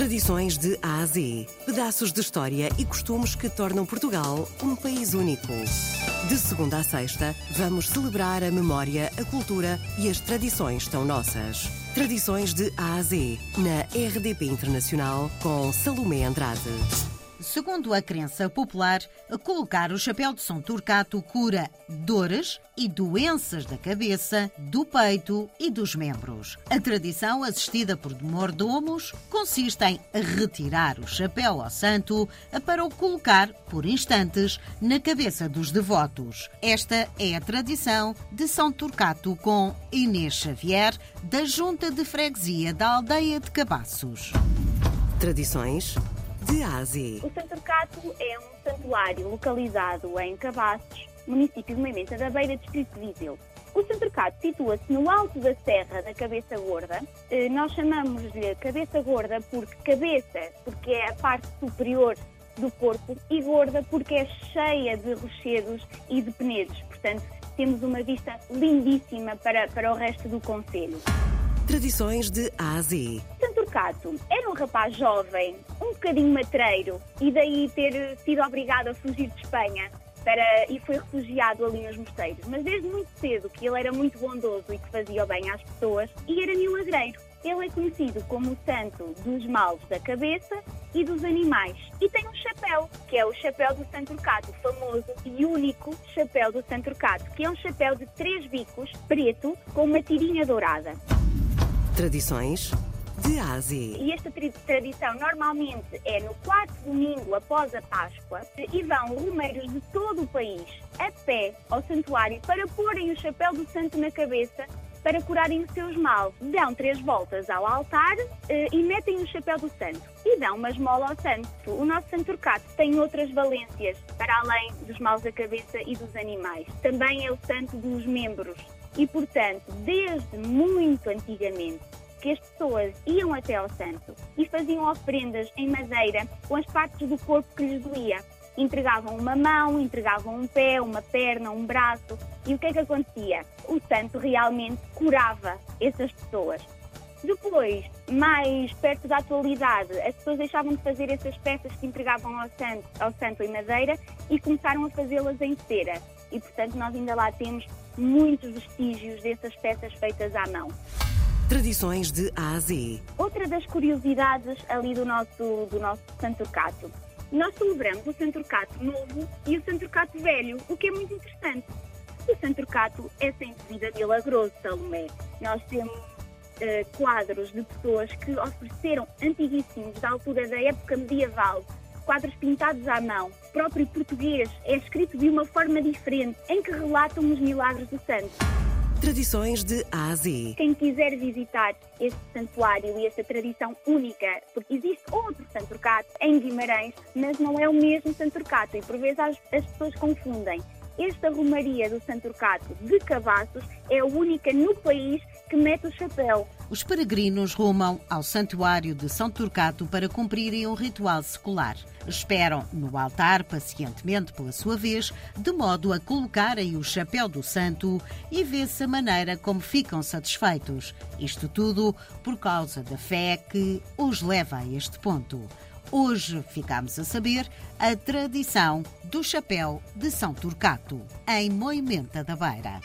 Tradições de A a Z. Pedaços de história e costumes que tornam Portugal um país único. De segunda a sexta, vamos celebrar a memória, a cultura e as tradições tão nossas. Tradições de A a Z, na RDP Internacional, com Salomé Andrade. Segundo a crença popular, colocar o chapéu de São Turcato cura dores e doenças da cabeça, do peito e dos membros. A tradição, assistida por mordomos, consiste em retirar o chapéu ao santo para o colocar, por instantes, na cabeça dos devotos. Esta é a tradição de São Turcato com Inês Xavier, da Junta de Freguesia da Aldeia de Cabaços. Tradições de Ásia. O Santo Cato é um santuário localizado em Cabaços, município de Moimenta da Beira, distrito de Viseu. O Santo Cato situa-se no alto da serra da Cabeça Gorda. Eh, nós chamamos-lhe Cabeça Gorda porque cabeça, porque é a parte superior do corpo, e gorda porque é cheia de rochedos e de penedos. Portanto, temos uma vista lindíssima para, para o resto do Conselho. Tradições de Ásia. Cato era um rapaz jovem, um bocadinho matreiro, e daí ter sido obrigado a fugir de Espanha para, e foi refugiado ali nos mosteiros. Mas desde muito cedo que ele era muito bondoso e que fazia o bem às pessoas e era milagreiro. Ele é conhecido como o santo dos males da cabeça e dos animais. E tem um chapéu, que é o chapéu do Santo Cato, famoso e único chapéu do Santo Cato, que é um chapéu de três bicos, preto, com uma tirinha dourada. Tradições de Ásia. E esta tradição normalmente é no quarto domingo após a Páscoa e vão romeiros de todo o país a pé ao santuário para porem o chapéu do santo na cabeça para curarem os seus males. Dão três voltas ao altar eh, e metem o chapéu do santo. E dão uma esmola ao santo. O nosso santo Turcato tem outras valências, para além dos males da cabeça e dos animais. Também é o santo dos membros. E, portanto, desde muito antigamente, que as pessoas iam até ao santo e faziam oferendas em madeira com as partes do corpo que lhes doía. Entregavam uma mão, entregavam um pé, uma perna, um braço. E o que é que acontecia? O santo realmente curava essas pessoas. Depois, mais perto da atualidade, as pessoas deixavam de fazer essas peças que entregavam ao santo, ao santo em madeira e começaram a fazê-las em cera. E, portanto, nós ainda lá temos muitos vestígios dessas peças feitas à mão. Tradições de A a Z. Outra das curiosidades ali do nosso, do nosso Santo Cato. Nós celebramos o Santo Cato novo e o Santo Cato velho, o que é muito interessante. O Santo Cato é sem dúvida milagroso, Salomé. Nós temos uh, quadros de pessoas que ofereceram antiguíssimos da altura da época medieval, quadros pintados à mão. O próprio português é escrito de uma forma diferente, em que relatam os milagres do santo. Tradições de Ásia. Quem quiser visitar este santuário e esta tradição única, porque existe outro Santo Cato em Guimarães, mas não é o mesmo Santo Cato e por vezes as, as pessoas confundem. Esta Romaria do Santo Cato de Cavaços é a única no país que mete o chapéu. Os peregrinos rumam ao Santuário de São Turcato para cumprirem um ritual secular. Esperam no altar pacientemente pela sua vez, de modo a colocarem o chapéu do santo e vê-se a maneira como ficam satisfeitos. Isto tudo por causa da fé que os leva a este ponto. Hoje ficamos a saber a tradição do chapéu de São Turcato, em Moimenta da Beira.